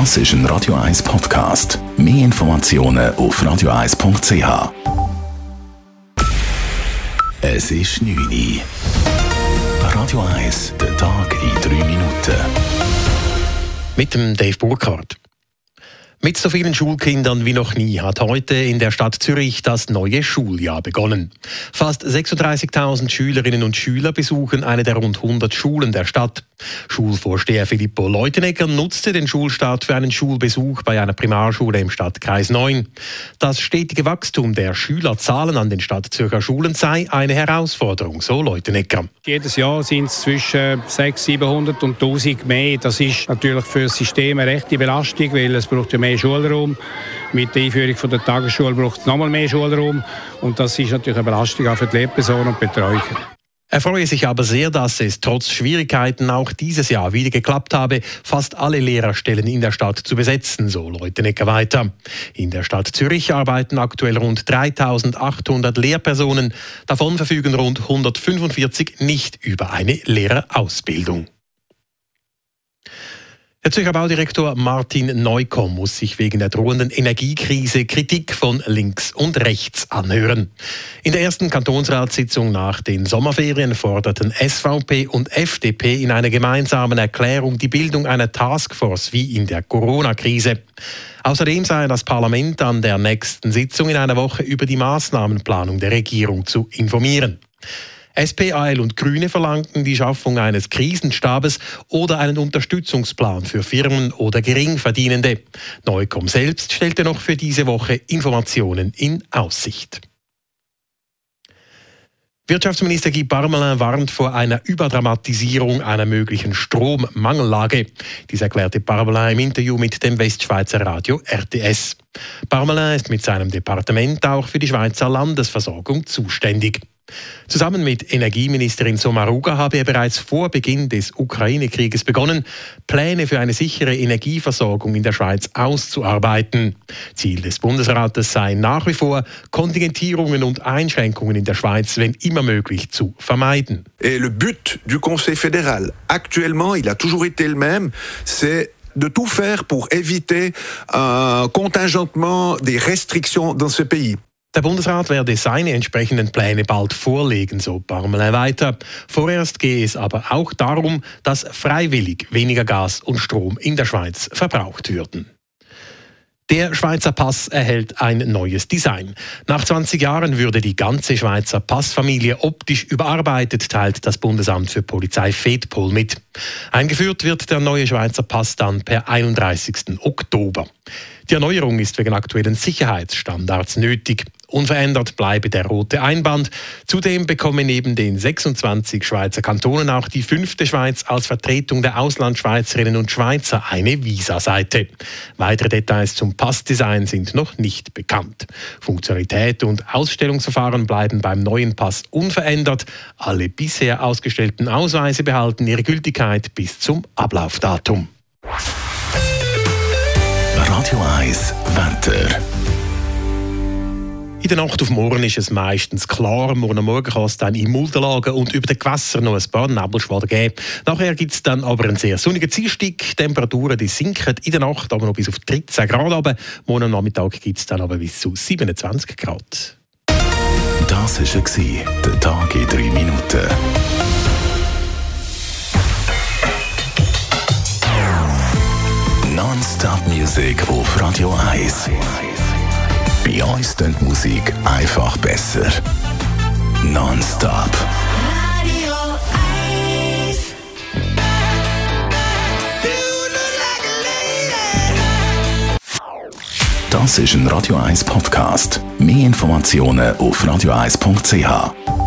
Das ist ein Radio 1 Podcast. Mehr Informationen auf radio1.ch. Es ist 9 Uhr. Radio 1, der Tag in 3 Minuten. Mit dem Dave Burkhardt. Mit so vielen Schulkindern wie noch nie hat heute in der Stadt Zürich das neue Schuljahr begonnen. Fast 36.000 Schülerinnen und Schüler besuchen eine der rund 100 Schulen der Stadt. Schulvorsteher Filippo Leutenegger nutzte den Schulstart für einen Schulbesuch bei einer Primarschule im Stadtkreis 9. Das stetige Wachstum der Schülerzahlen an den Stadtzürcher Schulen sei eine Herausforderung, so Leutenegger. Jedes Jahr sind es zwischen 600, 700 und 1000 mehr. Das ist natürlich für das System eine rechte Belastung, weil es braucht ja mehr Schulraum. Mit der Einführung der Tagesschule braucht es nochmal mehr Schulraum. Und das ist natürlich eine Belastung auch für die Lehrpersonen und Betreuer. Er freue sich aber sehr, dass es trotz Schwierigkeiten auch dieses Jahr wieder geklappt habe, fast alle Lehrerstellen in der Stadt zu besetzen, so Leutenegger weiter. In der Stadt Zürich arbeiten aktuell rund 3800 Lehrpersonen, davon verfügen rund 145 nicht über eine Lehrerausbildung. Der Zürcher Baudirektor Martin Neukomm muss sich wegen der drohenden Energiekrise Kritik von links und rechts anhören. In der ersten Kantonsratssitzung nach den Sommerferien forderten SVP und FDP in einer gemeinsamen Erklärung die Bildung einer Taskforce wie in der Corona-Krise. Außerdem sei das Parlament an der nächsten Sitzung in einer Woche über die Maßnahmenplanung der Regierung zu informieren. SP, AL und Grüne verlangten die Schaffung eines Krisenstabes oder einen Unterstützungsplan für Firmen oder Geringverdienende. Neukomm selbst stellte noch für diese Woche Informationen in Aussicht. Wirtschaftsminister Guy Parmelin warnt vor einer Überdramatisierung einer möglichen Strommangellage. Dies erklärte Parmelin im Interview mit dem Westschweizer Radio RTS. Parmelin ist mit seinem Departement auch für die Schweizer Landesversorgung zuständig. Zusammen mit Energieministerin Sommaruga habe er bereits vor Beginn des Ukraine-Krieges begonnen, Pläne für eine sichere Energieversorgung in der Schweiz auszuarbeiten. Ziel des Bundesrates sei nach wie vor, Kontingentierungen und Einschränkungen in der Schweiz, wenn immer möglich, zu vermeiden. Et le but du Conseil fédéral, actuellement, il a toujours été le même, c'est de tout faire pour éviter un contingentement des restrictions dans ce pays. Der Bundesrat werde seine entsprechenden Pläne bald vorlegen, so Parmelin weiter. Vorerst gehe es aber auch darum, dass freiwillig weniger Gas und Strom in der Schweiz verbraucht würden. Der Schweizer Pass erhält ein neues Design. Nach 20 Jahren würde die ganze Schweizer Passfamilie optisch überarbeitet, teilt das Bundesamt für Polizei FEDPOL mit. Eingeführt wird der neue Schweizer Pass dann per 31. Oktober. Die Erneuerung ist wegen aktuellen Sicherheitsstandards nötig. Unverändert bleibe der rote Einband. Zudem bekommen neben den 26 Schweizer Kantonen auch die fünfte Schweiz als Vertretung der Auslandschweizerinnen und Schweizer eine Visa-Seite. Weitere Details zum Passdesign sind noch nicht bekannt. Funktionalität und Ausstellungsverfahren bleiben beim neuen Pass unverändert. Alle bisher ausgestellten Ausweise behalten ihre Gültigkeit bis zum Ablaufdatum. Radio 1, Wetter. In der Nacht auf morgen ist es meistens klar. Morgen Morgen kann es dann in Muldenlagen und über den Gewässern noch ein paar Nebelschwaden geben. Nachher gibt es dann aber einen sehr sonnigen Dienstag. Temperaturen die sinken in der Nacht aber noch bis auf 13 Grad. Aber morgen Nachmittag gibt es dann aber bis zu 27 Grad. Das war der Tag in 3 Minuten. Non-Stop-Musik auf Radio 1. Bei uns klingt Musik einfach besser. Non-Stop. Radio 1. Das ist ein Radio 1 Podcast. Mehr Informationen auf radio1.ch.